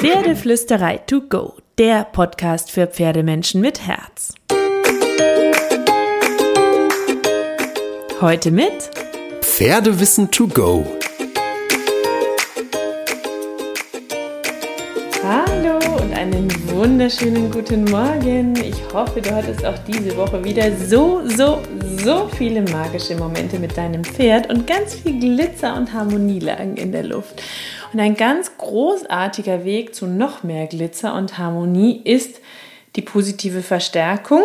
Pferdeflüsterei to go, der Podcast für Pferdemenschen mit Herz. Heute mit Pferdewissen to go. Hallo und einen wunderschönen guten Morgen. Ich hoffe, du hattest auch diese Woche wieder so, so, so viele magische Momente mit deinem Pferd und ganz viel Glitzer und Harmonie lagen in der Luft. Und ein ganz großartiger Weg zu noch mehr Glitzer und Harmonie ist die positive Verstärkung.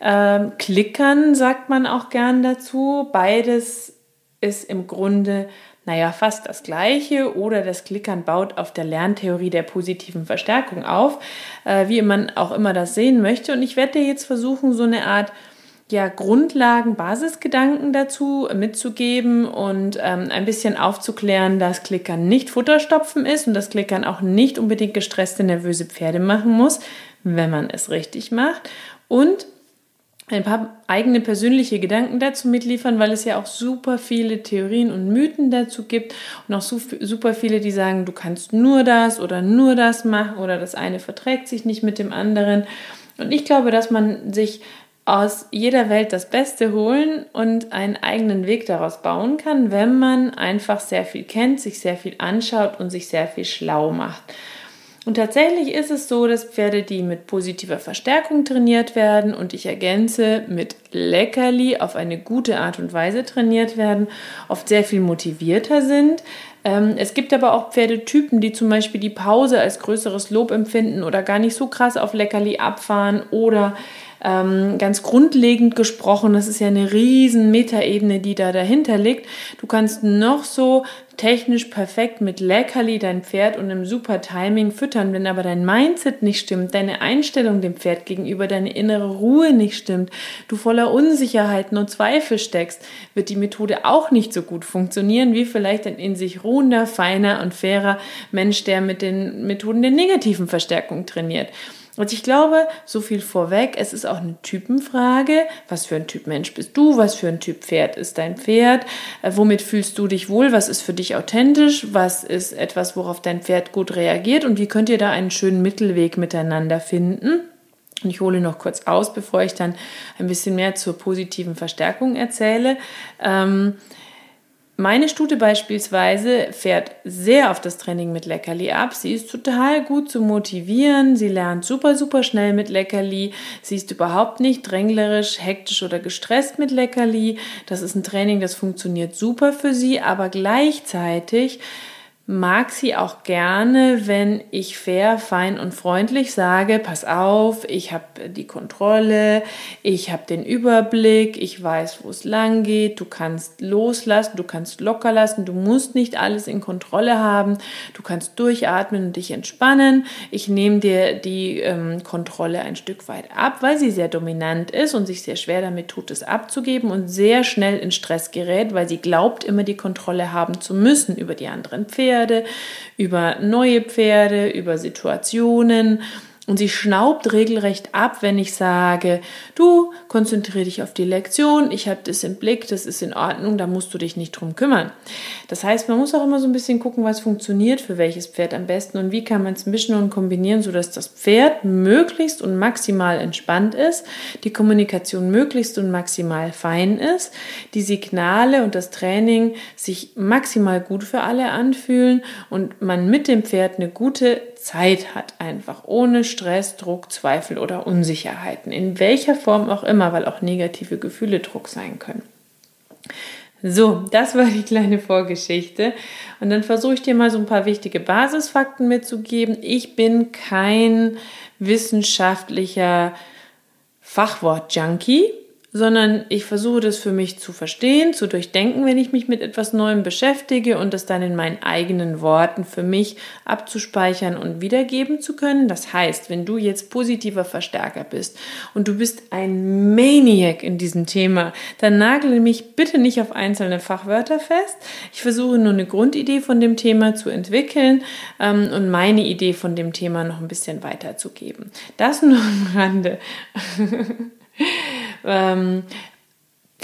Ähm, Klickern sagt man auch gern dazu. Beides ist im Grunde, naja, fast das Gleiche oder das Klickern baut auf der Lerntheorie der positiven Verstärkung auf, äh, wie man auch immer das sehen möchte. Und ich werde dir jetzt versuchen, so eine Art ja, Grundlagen, Basisgedanken dazu mitzugeben und ähm, ein bisschen aufzuklären, dass Klickern nicht Futterstopfen ist und dass Klickern auch nicht unbedingt gestresste, nervöse Pferde machen muss, wenn man es richtig macht. Und ein paar eigene persönliche Gedanken dazu mitliefern, weil es ja auch super viele Theorien und Mythen dazu gibt und auch super viele, die sagen, du kannst nur das oder nur das machen oder das eine verträgt sich nicht mit dem anderen. Und ich glaube, dass man sich aus jeder Welt das Beste holen und einen eigenen Weg daraus bauen kann, wenn man einfach sehr viel kennt, sich sehr viel anschaut und sich sehr viel schlau macht. Und tatsächlich ist es so, dass Pferde, die mit positiver Verstärkung trainiert werden und ich ergänze mit Leckerli auf eine gute Art und Weise trainiert werden, oft sehr viel motivierter sind. Ähm, es gibt aber auch Pferdetypen, die zum Beispiel die Pause als größeres Lob empfinden oder gar nicht so krass auf Leckerli abfahren oder ähm, ganz grundlegend gesprochen, das ist ja eine riesen Metaebene, die da dahinter liegt. Du kannst noch so technisch perfekt mit Leckerli dein Pferd und einem super Timing füttern, wenn aber dein Mindset nicht stimmt, deine Einstellung dem Pferd gegenüber, deine innere Ruhe nicht stimmt, du voller Unsicherheiten und Zweifel steckst, wird die Methode auch nicht so gut funktionieren wie vielleicht ein in sich ruhender, feiner und fairer Mensch, der mit den Methoden der negativen Verstärkung trainiert. Und ich glaube, so viel vorweg, es ist auch eine Typenfrage. Was für ein Typ Mensch bist du? Was für ein Typ Pferd ist dein Pferd? Äh, womit fühlst du dich wohl? Was ist für dich authentisch? Was ist etwas, worauf dein Pferd gut reagiert? Und wie könnt ihr da einen schönen Mittelweg miteinander finden? Und ich hole noch kurz aus, bevor ich dann ein bisschen mehr zur positiven Verstärkung erzähle. Ähm, meine Stute beispielsweise fährt sehr auf das Training mit Leckerli ab. Sie ist total gut zu motivieren. Sie lernt super, super schnell mit Leckerli. Sie ist überhaupt nicht dränglerisch, hektisch oder gestresst mit Leckerli. Das ist ein Training, das funktioniert super für sie, aber gleichzeitig mag sie auch gerne, wenn ich fair, fein und freundlich sage, pass auf, ich habe die Kontrolle, ich habe den Überblick, ich weiß, wo es lang geht, du kannst loslassen, du kannst locker lassen, du musst nicht alles in Kontrolle haben, du kannst durchatmen und dich entspannen. Ich nehme dir die ähm, Kontrolle ein Stück weit ab, weil sie sehr dominant ist und sich sehr schwer damit tut, es abzugeben und sehr schnell in Stress gerät, weil sie glaubt, immer die Kontrolle haben zu müssen über die anderen Pferde Pferde, über neue Pferde, über Situationen und sie schnaubt regelrecht ab, wenn ich sage, du konzentriere dich auf die Lektion, ich habe das im Blick, das ist in Ordnung, da musst du dich nicht drum kümmern. Das heißt, man muss auch immer so ein bisschen gucken, was funktioniert für welches Pferd am besten und wie kann man es mischen und kombinieren, sodass das Pferd möglichst und maximal entspannt ist, die Kommunikation möglichst und maximal fein ist, die Signale und das Training sich maximal gut für alle anfühlen und man mit dem Pferd eine gute Zeit hat, einfach ohne Stress, Druck, Zweifel oder Unsicherheiten, in welcher Form auch immer, weil auch negative Gefühle Druck sein können. So, das war die kleine Vorgeschichte. Und dann versuche ich dir mal so ein paar wichtige Basisfakten mitzugeben. Ich bin kein wissenschaftlicher Fachwort-Junkie sondern ich versuche das für mich zu verstehen, zu durchdenken, wenn ich mich mit etwas Neuem beschäftige und das dann in meinen eigenen Worten für mich abzuspeichern und wiedergeben zu können. Das heißt, wenn du jetzt positiver Verstärker bist und du bist ein Maniac in diesem Thema, dann nagle mich bitte nicht auf einzelne Fachwörter fest. Ich versuche nur eine Grundidee von dem Thema zu entwickeln ähm, und meine Idee von dem Thema noch ein bisschen weiterzugeben. Das nur am Rande. Ähm,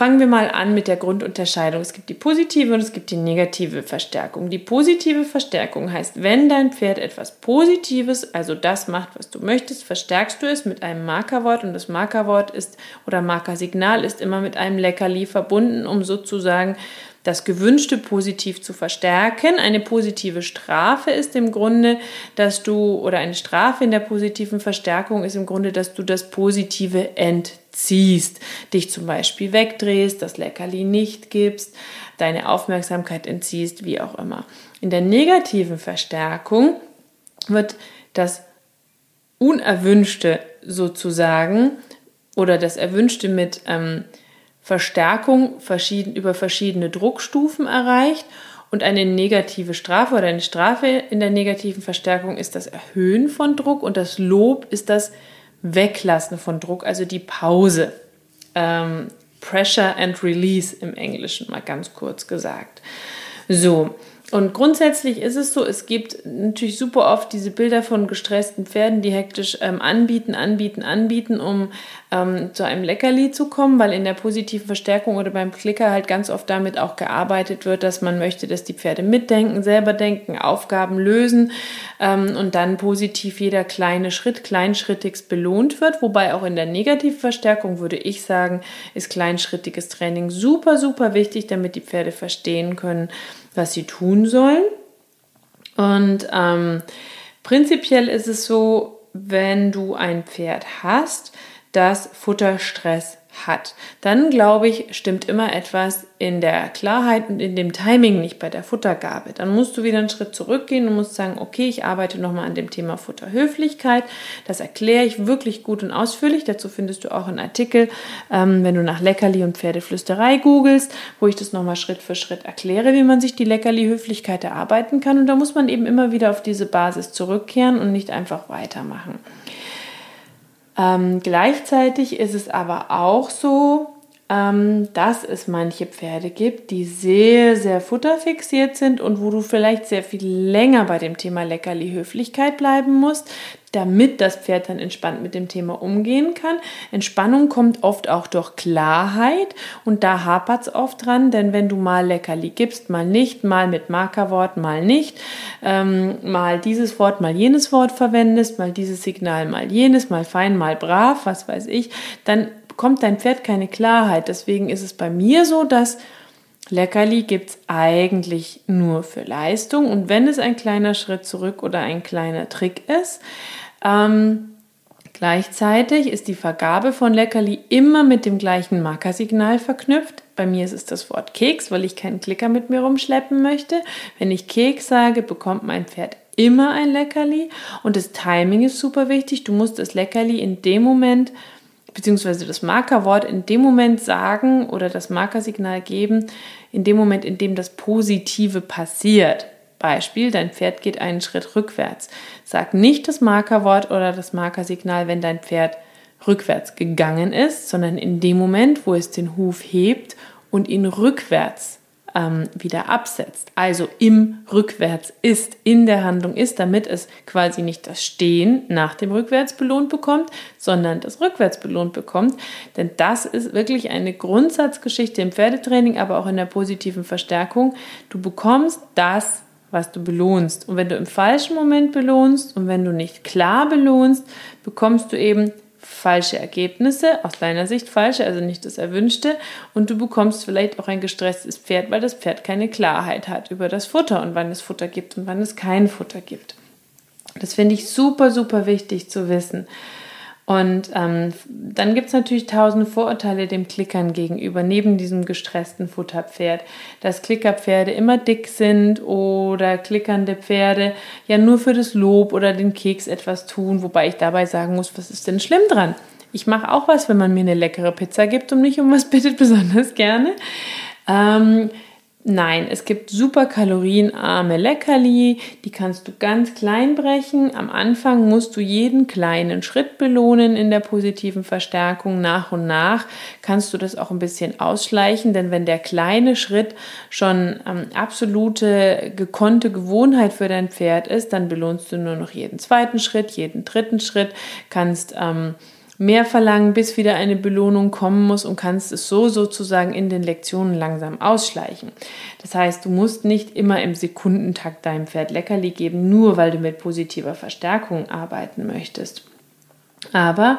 Fangen wir mal an mit der Grundunterscheidung. Es gibt die positive und es gibt die negative Verstärkung. Die positive Verstärkung heißt, wenn dein Pferd etwas Positives, also das macht, was du möchtest, verstärkst du es mit einem Markerwort und das Markerwort ist oder Markersignal ist immer mit einem Leckerli verbunden, um sozusagen das Gewünschte positiv zu verstärken. Eine positive Strafe ist im Grunde, dass du, oder eine Strafe in der positiven Verstärkung ist im Grunde, dass du das Positive entziehst. Dich zum Beispiel wegdrehst, das Leckerli nicht gibst, deine Aufmerksamkeit entziehst, wie auch immer. In der negativen Verstärkung wird das Unerwünschte sozusagen oder das Erwünschte mit ähm, Verstärkung verschieden, über verschiedene Druckstufen erreicht und eine negative Strafe oder eine Strafe in der negativen Verstärkung ist das Erhöhen von Druck und das Lob ist das Weglassen von Druck, also die Pause. Ähm, Pressure and Release im Englischen mal ganz kurz gesagt. So, und grundsätzlich ist es so, es gibt natürlich super oft diese Bilder von gestressten Pferden, die hektisch ähm, anbieten, anbieten, anbieten, um ähm, zu einem Leckerli zu kommen, weil in der positiven Verstärkung oder beim Klicker halt ganz oft damit auch gearbeitet wird, dass man möchte, dass die Pferde mitdenken, selber denken, Aufgaben lösen ähm, und dann positiv jeder kleine Schritt kleinschrittigst belohnt wird. Wobei auch in der negativen Verstärkung würde ich sagen, ist kleinschrittiges Training super, super wichtig, damit die Pferde verstehen können, was sie tun sollen. Und ähm, prinzipiell ist es so, wenn du ein Pferd hast, das Futterstress hat. Dann glaube ich, stimmt immer etwas in der Klarheit und in dem Timing nicht bei der Futtergabe. Dann musst du wieder einen Schritt zurückgehen und musst sagen, okay, ich arbeite nochmal an dem Thema Futterhöflichkeit. Das erkläre ich wirklich gut und ausführlich. Dazu findest du auch einen Artikel, ähm, wenn du nach Leckerli und Pferdeflüsterei googelst, wo ich das nochmal Schritt für Schritt erkläre, wie man sich die Leckerli-Höflichkeit erarbeiten kann. Und da muss man eben immer wieder auf diese Basis zurückkehren und nicht einfach weitermachen. Ähm, gleichzeitig ist es aber auch so, dass es manche Pferde gibt, die sehr, sehr futterfixiert sind und wo du vielleicht sehr viel länger bei dem Thema Leckerli Höflichkeit bleiben musst, damit das Pferd dann entspannt mit dem Thema umgehen kann. Entspannung kommt oft auch durch Klarheit und da hapert es oft dran, denn wenn du mal Leckerli gibst, mal nicht, mal mit Markerwort, mal nicht, ähm, mal dieses Wort, mal jenes Wort verwendest, mal dieses Signal, mal jenes, mal fein, mal brav, was weiß ich, dann bekommt dein Pferd keine Klarheit. Deswegen ist es bei mir so, dass Leckerli gibt es eigentlich nur für Leistung. Und wenn es ein kleiner Schritt zurück oder ein kleiner Trick ist, ähm, gleichzeitig ist die Vergabe von Leckerli immer mit dem gleichen Markersignal verknüpft. Bei mir ist es das Wort Keks, weil ich keinen Klicker mit mir rumschleppen möchte. Wenn ich Keks sage, bekommt mein Pferd immer ein Leckerli. Und das Timing ist super wichtig. Du musst das Leckerli in dem Moment beziehungsweise das Markerwort in dem Moment sagen oder das Markersignal geben, in dem Moment, in dem das Positive passiert. Beispiel, dein Pferd geht einen Schritt rückwärts. Sag nicht das Markerwort oder das Markersignal, wenn dein Pferd rückwärts gegangen ist, sondern in dem Moment, wo es den Huf hebt und ihn rückwärts ähm, wieder absetzt. Also im Rückwärts ist, in der Handlung ist, damit es quasi nicht das Stehen nach dem Rückwärts belohnt bekommt, sondern das Rückwärts belohnt bekommt. Denn das ist wirklich eine Grundsatzgeschichte im Pferdetraining, aber auch in der positiven Verstärkung. Du bekommst das, was du belohnst. Und wenn du im falschen Moment belohnst und wenn du nicht klar belohnst, bekommst du eben falsche Ergebnisse, aus deiner Sicht falsche, also nicht das Erwünschte. Und du bekommst vielleicht auch ein gestresstes Pferd, weil das Pferd keine Klarheit hat über das Futter und wann es Futter gibt und wann es kein Futter gibt. Das finde ich super, super wichtig zu wissen. Und ähm, dann gibt es natürlich tausende Vorurteile dem Klickern gegenüber, neben diesem gestressten Futterpferd. Dass Klickerpferde immer dick sind oder klickernde Pferde ja nur für das Lob oder den Keks etwas tun, wobei ich dabei sagen muss, was ist denn schlimm dran? Ich mache auch was, wenn man mir eine leckere Pizza gibt und mich um was bittet, besonders gerne. Ähm, Nein, es gibt super kalorienarme Leckerli, die kannst du ganz klein brechen. Am Anfang musst du jeden kleinen Schritt belohnen in der positiven Verstärkung. Nach und nach kannst du das auch ein bisschen ausschleichen, denn wenn der kleine Schritt schon ähm, absolute gekonnte Gewohnheit für dein Pferd ist, dann belohnst du nur noch jeden zweiten Schritt, jeden dritten Schritt, kannst ähm, mehr verlangen, bis wieder eine Belohnung kommen muss und kannst es so sozusagen in den Lektionen langsam ausschleichen. Das heißt, du musst nicht immer im Sekundentakt deinem Pferd Leckerli geben, nur weil du mit positiver Verstärkung arbeiten möchtest. Aber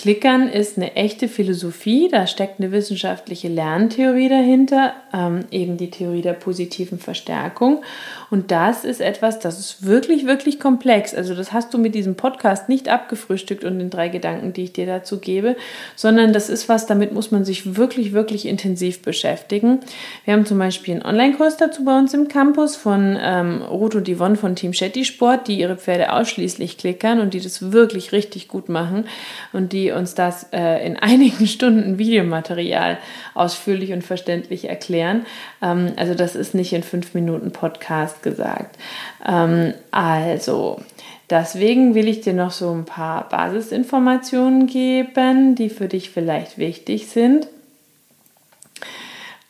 Klickern ist eine echte Philosophie, da steckt eine wissenschaftliche Lerntheorie dahinter, ähm, eben die Theorie der positiven Verstärkung. Und das ist etwas, das ist wirklich, wirklich komplex. Also das hast du mit diesem Podcast nicht abgefrühstückt und den drei Gedanken, die ich dir dazu gebe, sondern das ist was, damit muss man sich wirklich, wirklich intensiv beschäftigen. Wir haben zum Beispiel einen Online-Kurs dazu bei uns im Campus von ähm, Ruth und Yvonne von Team Shetty Sport, die ihre Pferde ausschließlich klickern und die das wirklich richtig gut machen und die uns das äh, in einigen Stunden Videomaterial ausführlich und verständlich erklären. Ähm, also das ist nicht in fünf Minuten Podcast gesagt. Ähm, also deswegen will ich dir noch so ein paar Basisinformationen geben, die für dich vielleicht wichtig sind.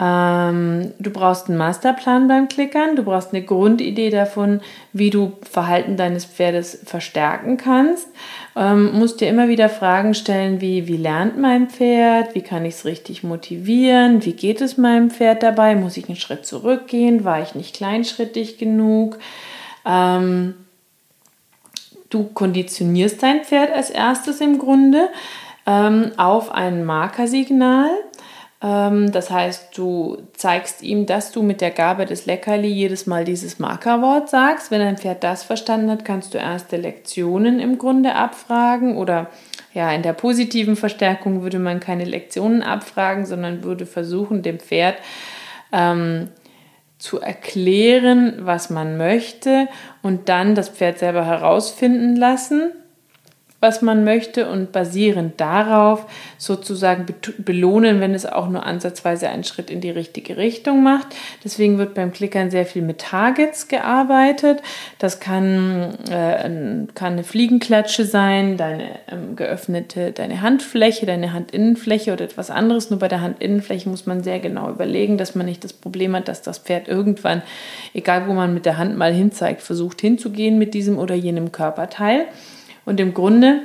Ähm, du brauchst einen Masterplan beim Klickern, du brauchst eine Grundidee davon, wie du Verhalten deines Pferdes verstärken kannst. Ähm, musst dir immer wieder Fragen stellen, wie, wie lernt mein Pferd, wie kann ich es richtig motivieren, wie geht es meinem Pferd dabei, muss ich einen Schritt zurückgehen, war ich nicht kleinschrittig genug. Ähm, du konditionierst dein Pferd als erstes im Grunde ähm, auf ein Markersignal das heißt, du zeigst ihm, dass du mit der Gabe des Leckerli jedes Mal dieses Markerwort sagst. Wenn ein Pferd das verstanden hat, kannst du erste Lektionen im Grunde abfragen oder ja, in der positiven Verstärkung würde man keine Lektionen abfragen, sondern würde versuchen, dem Pferd ähm, zu erklären, was man möchte und dann das Pferd selber herausfinden lassen was man möchte und basierend darauf sozusagen belohnen, wenn es auch nur ansatzweise einen Schritt in die richtige Richtung macht. Deswegen wird beim Klickern sehr viel mit Targets gearbeitet. Das kann, äh, kann eine Fliegenklatsche sein, deine ähm, geöffnete, deine Handfläche, deine Handinnenfläche oder etwas anderes. Nur bei der Handinnenfläche muss man sehr genau überlegen, dass man nicht das Problem hat, dass das Pferd irgendwann, egal wo man mit der Hand mal hinzeigt, versucht hinzugehen mit diesem oder jenem Körperteil. Und im Grunde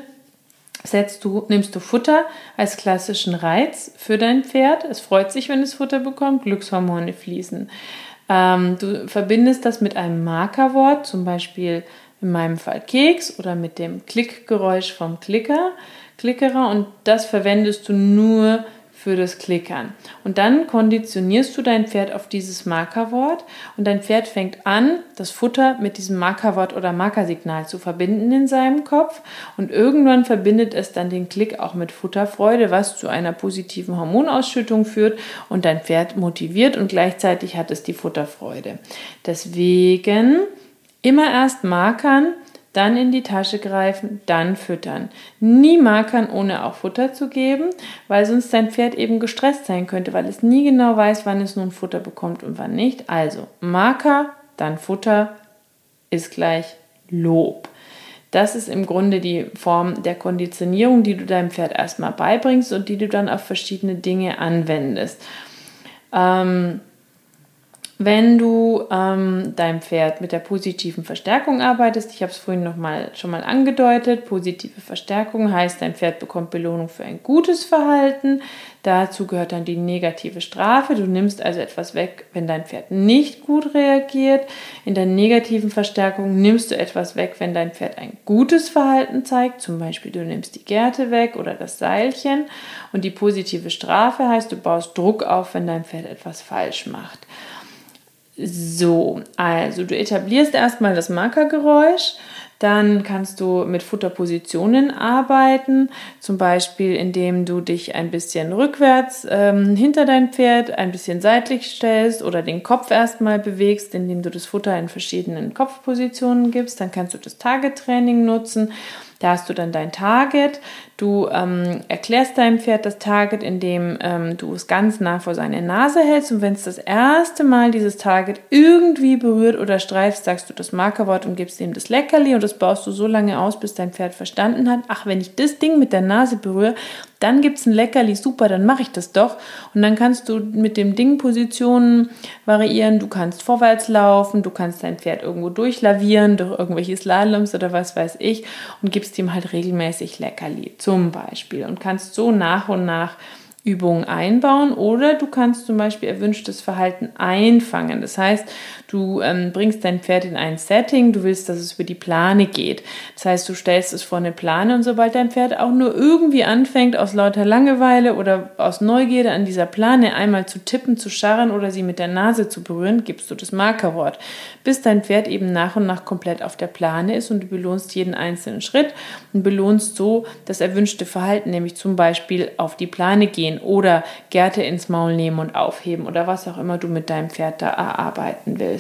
du, nimmst du Futter als klassischen Reiz für dein Pferd. Es freut sich, wenn es Futter bekommt, Glückshormone fließen. Ähm, du verbindest das mit einem Markerwort, zum Beispiel in meinem Fall Keks oder mit dem Klickgeräusch vom Klicker, Klickerer und das verwendest du nur für das Klickern. Und dann konditionierst du dein Pferd auf dieses Markerwort und dein Pferd fängt an, das Futter mit diesem Markerwort oder Markersignal zu verbinden in seinem Kopf und irgendwann verbindet es dann den Klick auch mit Futterfreude, was zu einer positiven Hormonausschüttung führt und dein Pferd motiviert und gleichzeitig hat es die Futterfreude. Deswegen immer erst markern, dann in die Tasche greifen, dann füttern. Nie markern, ohne auch Futter zu geben, weil sonst dein Pferd eben gestresst sein könnte, weil es nie genau weiß, wann es nun Futter bekommt und wann nicht. Also Marker, dann Futter ist gleich Lob. Das ist im Grunde die Form der Konditionierung, die du deinem Pferd erstmal beibringst und die du dann auf verschiedene Dinge anwendest. Ähm, wenn du ähm, deinem Pferd mit der positiven Verstärkung arbeitest, ich habe es vorhin noch mal, schon mal angedeutet, positive Verstärkung heißt, dein Pferd bekommt Belohnung für ein gutes Verhalten. Dazu gehört dann die negative Strafe. Du nimmst also etwas weg, wenn dein Pferd nicht gut reagiert. In der negativen Verstärkung nimmst du etwas weg, wenn dein Pferd ein gutes Verhalten zeigt. Zum Beispiel, du nimmst die Gerte weg oder das Seilchen. Und die positive Strafe heißt, du baust Druck auf, wenn dein Pferd etwas falsch macht. So, also du etablierst erstmal das Markergeräusch, dann kannst du mit Futterpositionen arbeiten, zum Beispiel indem du dich ein bisschen rückwärts ähm, hinter dein Pferd, ein bisschen seitlich stellst oder den Kopf erstmal bewegst, indem du das Futter in verschiedenen Kopfpositionen gibst. Dann kannst du das Target-Training nutzen da hast du dann dein Target. Du ähm, erklärst deinem Pferd das Target, indem ähm, du es ganz nah vor seine Nase hältst. Und wenn es das erste Mal dieses Target irgendwie berührt oder streifst, sagst du das Markerwort und gibst ihm das Leckerli. Und das baust du so lange aus, bis dein Pferd verstanden hat. Ach, wenn ich das Ding mit der Nase berühre, dann gibt es ein Leckerli, super, dann mache ich das doch. Und dann kannst du mit dem Ding Positionen variieren. Du kannst vorwärts laufen, du kannst dein Pferd irgendwo durchlavieren, durch irgendwelche Slaloms oder was weiß ich und gibst ihm halt regelmäßig Leckerli zum Beispiel und kannst so nach und nach Übungen einbauen oder du kannst zum Beispiel erwünschtes Verhalten einfangen. Das heißt, du ähm, bringst dein Pferd in ein Setting, du willst, dass es über die Plane geht. Das heißt, du stellst es vor eine Plane und sobald dein Pferd auch nur irgendwie anfängt, aus lauter Langeweile oder aus Neugierde an dieser Plane einmal zu tippen, zu scharren oder sie mit der Nase zu berühren, gibst du das Markerwort, bis dein Pferd eben nach und nach komplett auf der Plane ist und du belohnst jeden einzelnen Schritt und belohnst so das erwünschte Verhalten, nämlich zum Beispiel auf die Plane gehen oder Gerte ins Maul nehmen und aufheben oder was auch immer du mit deinem Pferd da erarbeiten willst.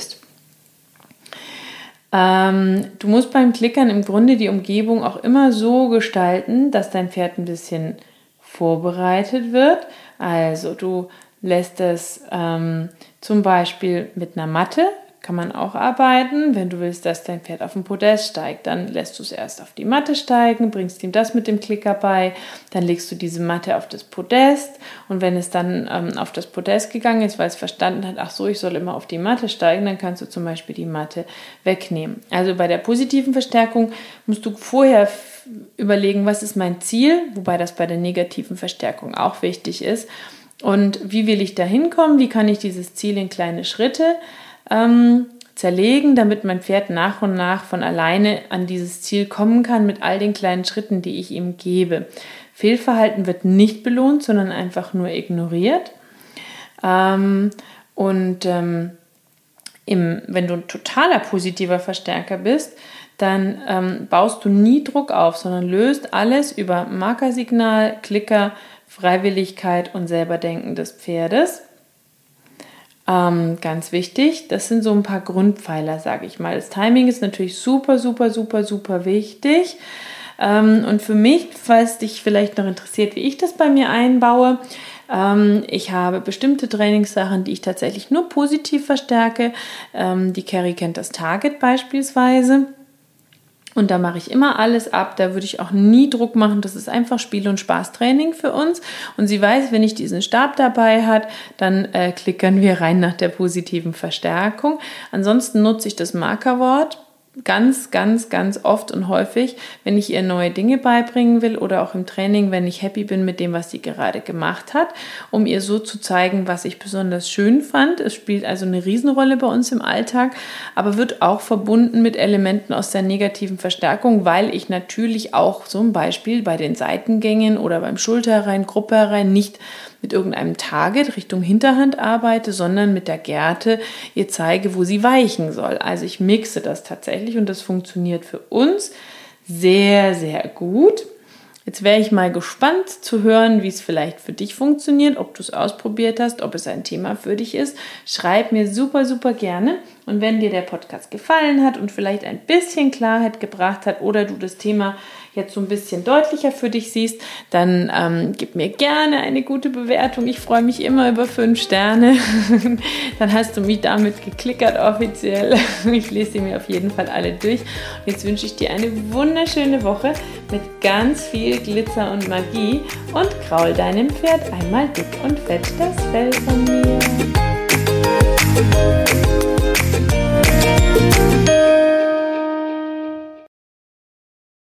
Ähm, du musst beim Klickern im Grunde die Umgebung auch immer so gestalten, dass dein Pferd ein bisschen vorbereitet wird. Also du lässt es ähm, zum Beispiel mit einer Matte kann man auch arbeiten. Wenn du willst, dass dein Pferd auf dem Podest steigt, dann lässt du es erst auf die Matte steigen, bringst ihm das mit dem Klicker bei, dann legst du diese Matte auf das Podest und wenn es dann ähm, auf das Podest gegangen ist, weil es verstanden hat, ach so, ich soll immer auf die Matte steigen, dann kannst du zum Beispiel die Matte wegnehmen. Also bei der positiven Verstärkung musst du vorher überlegen, was ist mein Ziel, wobei das bei der negativen Verstärkung auch wichtig ist. Und wie will ich da hinkommen? Wie kann ich dieses Ziel in kleine Schritte ähm, zerlegen, damit mein Pferd nach und nach von alleine an dieses Ziel kommen kann mit all den kleinen Schritten, die ich ihm gebe. Fehlverhalten wird nicht belohnt, sondern einfach nur ignoriert. Ähm, und ähm, im, wenn du ein totaler positiver Verstärker bist, dann ähm, baust du nie Druck auf, sondern löst alles über Markersignal, Klicker, Freiwilligkeit und Selberdenken des Pferdes. Ähm, ganz wichtig, das sind so ein paar Grundpfeiler, sage ich mal. Das Timing ist natürlich super, super, super, super wichtig. Ähm, und für mich, falls dich vielleicht noch interessiert, wie ich das bei mir einbaue, ähm, ich habe bestimmte Trainingssachen, die ich tatsächlich nur positiv verstärke. Ähm, die Carrie kennt das Target beispielsweise. Und da mache ich immer alles ab. Da würde ich auch nie Druck machen. Das ist einfach Spiel- und Spaßtraining für uns. Und sie weiß, wenn ich diesen Stab dabei hat, dann äh, klickern wir rein nach der positiven Verstärkung. Ansonsten nutze ich das Markerwort ganz, ganz, ganz oft und häufig, wenn ich ihr neue Dinge beibringen will oder auch im Training, wenn ich happy bin mit dem, was sie gerade gemacht hat, um ihr so zu zeigen, was ich besonders schön fand. Es spielt also eine Riesenrolle bei uns im Alltag, aber wird auch verbunden mit Elementen aus der negativen Verstärkung, weil ich natürlich auch zum Beispiel bei den Seitengängen oder beim Schulter herein, Gruppe herein nicht mit irgendeinem Target Richtung Hinterhand arbeite, sondern mit der Gerte ihr zeige, wo sie weichen soll. Also ich mixe das tatsächlich und das funktioniert für uns sehr, sehr gut. Jetzt wäre ich mal gespannt zu hören, wie es vielleicht für dich funktioniert, ob du es ausprobiert hast, ob es ein Thema für dich ist. Schreib mir super, super gerne. Und wenn dir der Podcast gefallen hat und vielleicht ein bisschen Klarheit gebracht hat oder du das Thema jetzt so ein bisschen deutlicher für dich siehst, dann ähm, gib mir gerne eine gute Bewertung. Ich freue mich immer über fünf Sterne. dann hast du mich damit geklickert offiziell. Ich lese sie mir auf jeden Fall alle durch. Und jetzt wünsche ich dir eine wunderschöne Woche mit ganz viel Glitzer und Magie und kraul deinem Pferd einmal dick und fett das Fell von mir.